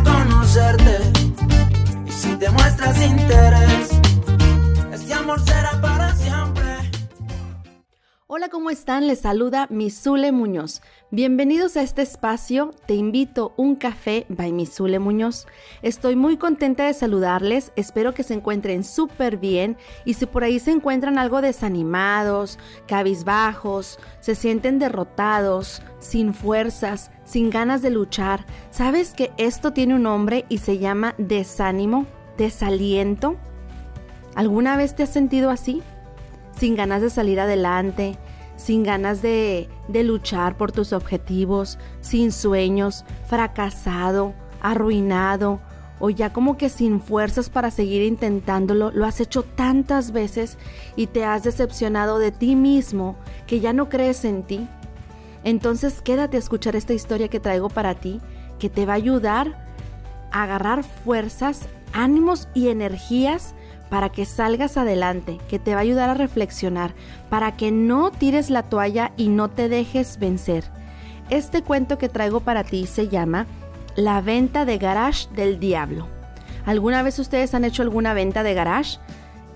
conocerte. Y si te muestras interés, este amor será para. Hola, ¿cómo están? Les saluda Misule Muñoz. Bienvenidos a este espacio. Te invito un café by Misule Muñoz. Estoy muy contenta de saludarles. Espero que se encuentren súper bien y si por ahí se encuentran algo desanimados, cabizbajos, se sienten derrotados, sin fuerzas, sin ganas de luchar, ¿sabes que esto tiene un nombre y se llama desánimo, desaliento? ¿Alguna vez te has sentido así? sin ganas de salir adelante, sin ganas de, de, luchar por tus objetivos, sin sueños, fracasado, arruinado o ya como que sin fuerzas para seguir intentándolo, lo has hecho tantas veces y te has decepcionado de ti mismo que ya no crees en ti. Entonces quédate a escuchar esta historia que traigo para ti, que te va a ayudar a agarrar fuerzas, ánimos y energías para que salgas adelante, que te va a ayudar a reflexionar, para que no tires la toalla y no te dejes vencer. Este cuento que traigo para ti se llama La venta de garage del diablo. ¿Alguna vez ustedes han hecho alguna venta de garage?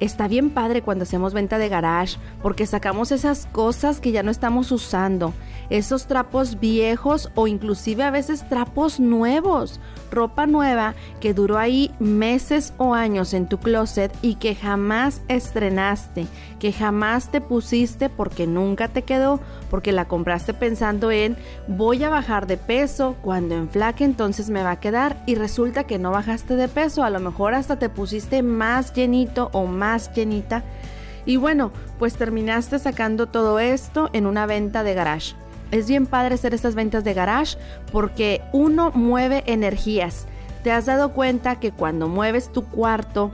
Está bien padre cuando hacemos venta de garage porque sacamos esas cosas que ya no estamos usando, esos trapos viejos o inclusive a veces trapos nuevos, ropa nueva que duró ahí meses o años en tu closet y que jamás estrenaste, que jamás te pusiste porque nunca te quedó, porque la compraste pensando en voy a bajar de peso, cuando enflaque entonces me va a quedar y resulta que no bajaste de peso, a lo mejor hasta te pusiste más llenito o más llenita. Y bueno, pues terminaste sacando todo esto en una venta de garage. Es bien padre hacer estas ventas de garage porque uno mueve energías. ¿Te has dado cuenta que cuando mueves tu cuarto,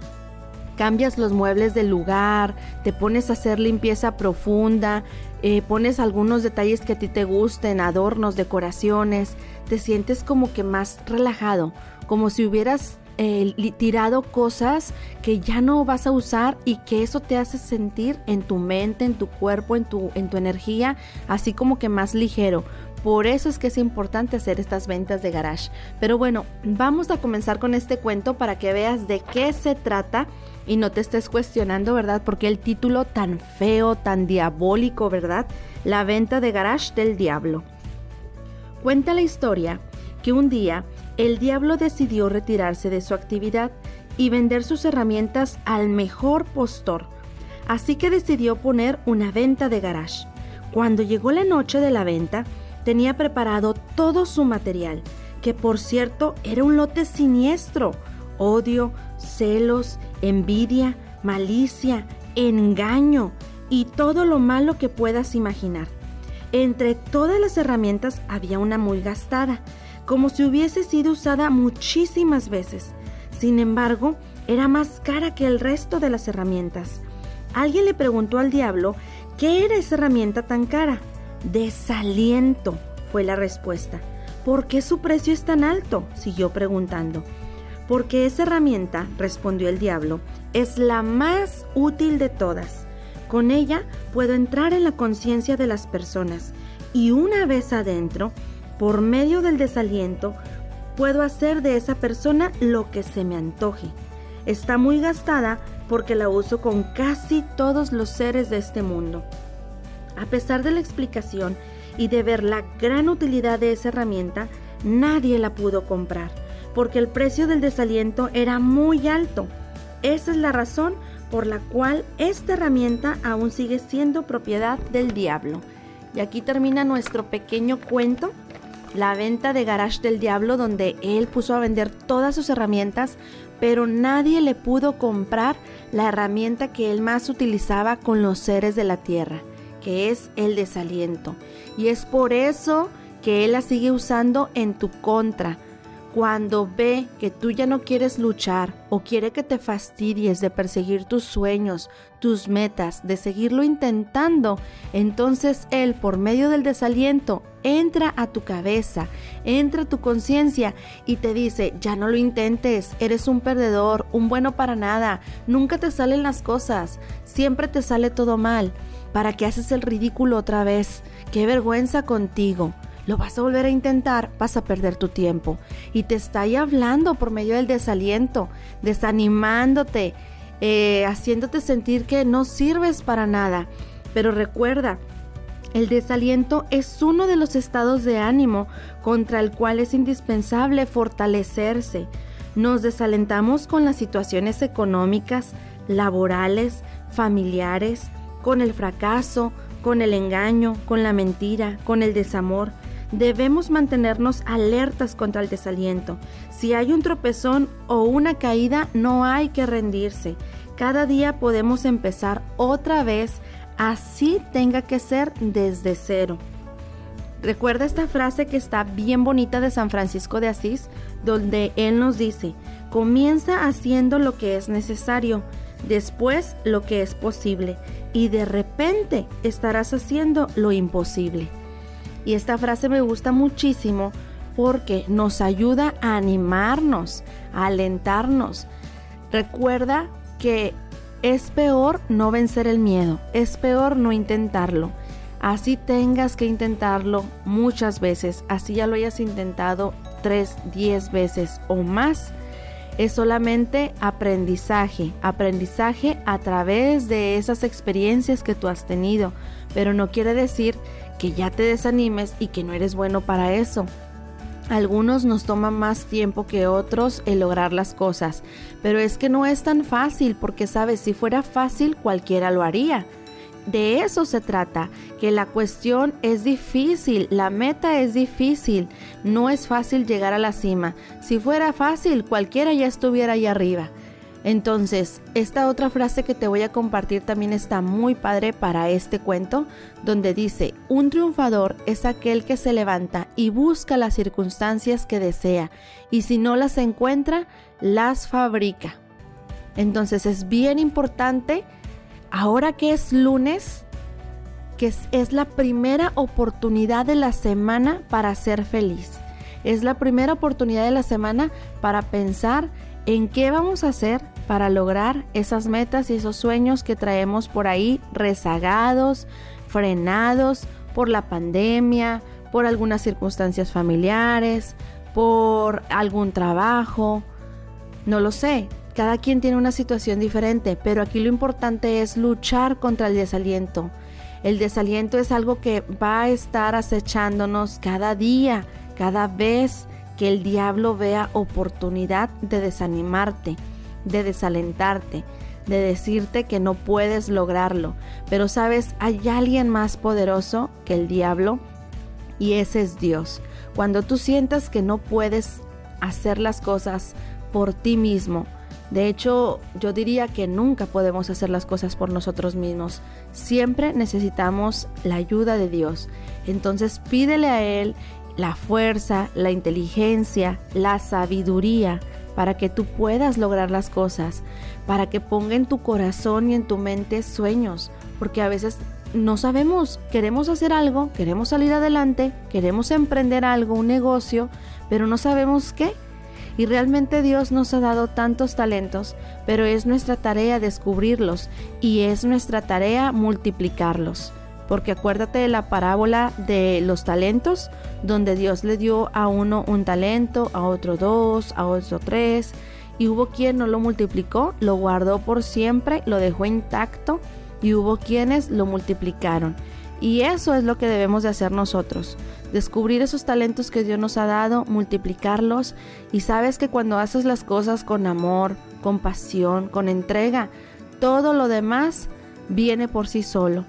cambias los muebles del lugar, te pones a hacer limpieza profunda, eh, pones algunos detalles que a ti te gusten, adornos, decoraciones, te sientes como que más relajado, como si hubieras tirado cosas que ya no vas a usar y que eso te hace sentir en tu mente, en tu cuerpo, en tu, en tu energía, así como que más ligero. Por eso es que es importante hacer estas ventas de garage. Pero bueno, vamos a comenzar con este cuento para que veas de qué se trata y no te estés cuestionando, ¿verdad? Porque el título tan feo, tan diabólico, ¿verdad? La venta de garage del diablo. Cuenta la historia que un día el diablo decidió retirarse de su actividad y vender sus herramientas al mejor postor. Así que decidió poner una venta de garage. Cuando llegó la noche de la venta, tenía preparado todo su material, que por cierto era un lote siniestro. Odio, celos, envidia, malicia, engaño y todo lo malo que puedas imaginar. Entre todas las herramientas había una muy gastada, como si hubiese sido usada muchísimas veces. Sin embargo, era más cara que el resto de las herramientas. Alguien le preguntó al diablo qué era esa herramienta tan cara. Desaliento, fue la respuesta. ¿Por qué su precio es tan alto? siguió preguntando. Porque esa herramienta, respondió el diablo, es la más útil de todas. Con ella puedo entrar en la conciencia de las personas y una vez adentro, por medio del desaliento, puedo hacer de esa persona lo que se me antoje. Está muy gastada porque la uso con casi todos los seres de este mundo. A pesar de la explicación y de ver la gran utilidad de esa herramienta, nadie la pudo comprar, porque el precio del desaliento era muy alto. Esa es la razón por la cual esta herramienta aún sigue siendo propiedad del diablo. Y aquí termina nuestro pequeño cuento la venta de Garage del Diablo, donde él puso a vender todas sus herramientas, pero nadie le pudo comprar la herramienta que él más utilizaba con los seres de la tierra, que es el desaliento. Y es por eso que él la sigue usando en tu contra, cuando ve que tú ya no quieres luchar o quiere que te fastidies de perseguir tus sueños, tus metas, de seguirlo intentando, entonces Él, por medio del desaliento, entra a tu cabeza, entra a tu conciencia y te dice, ya no lo intentes, eres un perdedor, un bueno para nada, nunca te salen las cosas, siempre te sale todo mal. ¿Para qué haces el ridículo otra vez? ¡Qué vergüenza contigo! Lo vas a volver a intentar, vas a perder tu tiempo. Y te está ahí hablando por medio del desaliento, desanimándote, eh, haciéndote sentir que no sirves para nada. Pero recuerda, el desaliento es uno de los estados de ánimo contra el cual es indispensable fortalecerse. Nos desalentamos con las situaciones económicas, laborales, familiares, con el fracaso, con el engaño, con la mentira, con el desamor. Debemos mantenernos alertas contra el desaliento. Si hay un tropezón o una caída, no hay que rendirse. Cada día podemos empezar otra vez, así tenga que ser desde cero. Recuerda esta frase que está bien bonita de San Francisco de Asís, donde él nos dice, comienza haciendo lo que es necesario, después lo que es posible, y de repente estarás haciendo lo imposible. Y esta frase me gusta muchísimo porque nos ayuda a animarnos, a alentarnos. Recuerda que es peor no vencer el miedo, es peor no intentarlo. Así tengas que intentarlo muchas veces, así ya lo hayas intentado tres, diez veces o más, es solamente aprendizaje, aprendizaje a través de esas experiencias que tú has tenido, pero no quiere decir que ya te desanimes y que no eres bueno para eso. Algunos nos toman más tiempo que otros el lograr las cosas, pero es que no es tan fácil porque sabes, si fuera fácil cualquiera lo haría. De eso se trata, que la cuestión es difícil, la meta es difícil, no es fácil llegar a la cima. Si fuera fácil, cualquiera ya estuviera ahí arriba. Entonces, esta otra frase que te voy a compartir también está muy padre para este cuento, donde dice, un triunfador es aquel que se levanta y busca las circunstancias que desea, y si no las encuentra, las fabrica. Entonces es bien importante, ahora que es lunes, que es, es la primera oportunidad de la semana para ser feliz. Es la primera oportunidad de la semana para pensar en qué vamos a hacer para lograr esas metas y esos sueños que traemos por ahí rezagados, frenados por la pandemia, por algunas circunstancias familiares, por algún trabajo, no lo sé. Cada quien tiene una situación diferente, pero aquí lo importante es luchar contra el desaliento. El desaliento es algo que va a estar acechándonos cada día, cada vez que el diablo vea oportunidad de desanimarte, de desalentarte, de decirte que no puedes lograrlo. Pero sabes, hay alguien más poderoso que el diablo y ese es Dios. Cuando tú sientas que no puedes hacer las cosas por ti mismo, de hecho, yo diría que nunca podemos hacer las cosas por nosotros mismos. Siempre necesitamos la ayuda de Dios. Entonces pídele a Él la fuerza, la inteligencia, la sabiduría para que tú puedas lograr las cosas, para que ponga en tu corazón y en tu mente sueños, porque a veces no sabemos, queremos hacer algo, queremos salir adelante, queremos emprender algo, un negocio, pero no sabemos qué. Y realmente Dios nos ha dado tantos talentos, pero es nuestra tarea descubrirlos y es nuestra tarea multiplicarlos porque acuérdate de la parábola de los talentos, donde Dios le dio a uno un talento, a otro dos, a otro tres, y hubo quien no lo multiplicó, lo guardó por siempre, lo dejó intacto, y hubo quienes lo multiplicaron. Y eso es lo que debemos de hacer nosotros, descubrir esos talentos que Dios nos ha dado, multiplicarlos, y sabes que cuando haces las cosas con amor, con pasión, con entrega, todo lo demás viene por sí solo.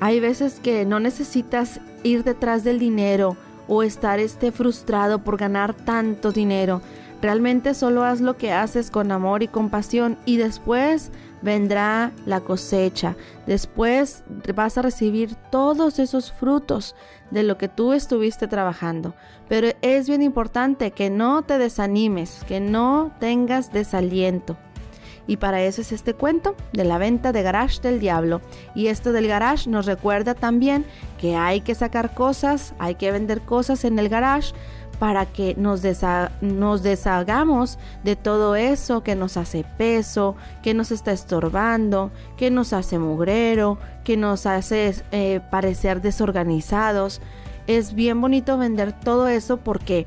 Hay veces que no necesitas ir detrás del dinero o estar este frustrado por ganar tanto dinero. Realmente solo haz lo que haces con amor y compasión y después vendrá la cosecha. Después vas a recibir todos esos frutos de lo que tú estuviste trabajando. Pero es bien importante que no te desanimes, que no tengas desaliento. Y para eso es este cuento de la venta de garage del diablo. Y esto del garage nos recuerda también que hay que sacar cosas, hay que vender cosas en el garage para que nos, nos deshagamos de todo eso que nos hace peso, que nos está estorbando, que nos hace mugrero, que nos hace eh, parecer desorganizados. Es bien bonito vender todo eso porque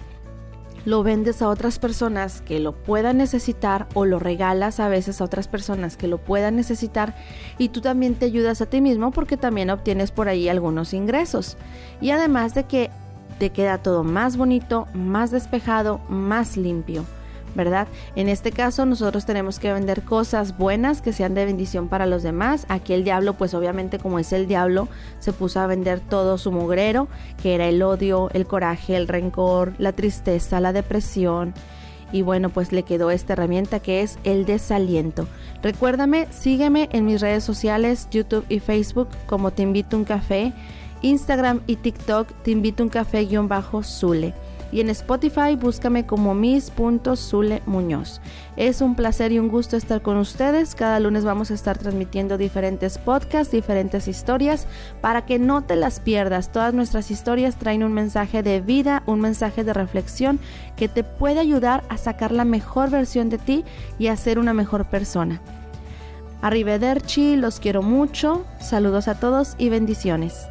lo vendes a otras personas que lo puedan necesitar o lo regalas a veces a otras personas que lo puedan necesitar y tú también te ayudas a ti mismo porque también obtienes por ahí algunos ingresos. Y además de que te queda todo más bonito, más despejado, más limpio. ¿verdad? En este caso nosotros tenemos que vender cosas buenas que sean de bendición para los demás. Aquí el diablo, pues obviamente como es el diablo, se puso a vender todo su mugrero, que era el odio, el coraje, el rencor, la tristeza, la depresión. Y bueno, pues le quedó esta herramienta que es el desaliento. Recuérdame, sígueme en mis redes sociales, YouTube y Facebook como Te Invito a un Café. Instagram y TikTok te invito un café-zule. Y en Spotify búscame como mis.zule Muñoz. Es un placer y un gusto estar con ustedes. Cada lunes vamos a estar transmitiendo diferentes podcasts, diferentes historias, para que no te las pierdas. Todas nuestras historias traen un mensaje de vida, un mensaje de reflexión que te puede ayudar a sacar la mejor versión de ti y a ser una mejor persona. Arrivederci, los quiero mucho. Saludos a todos y bendiciones.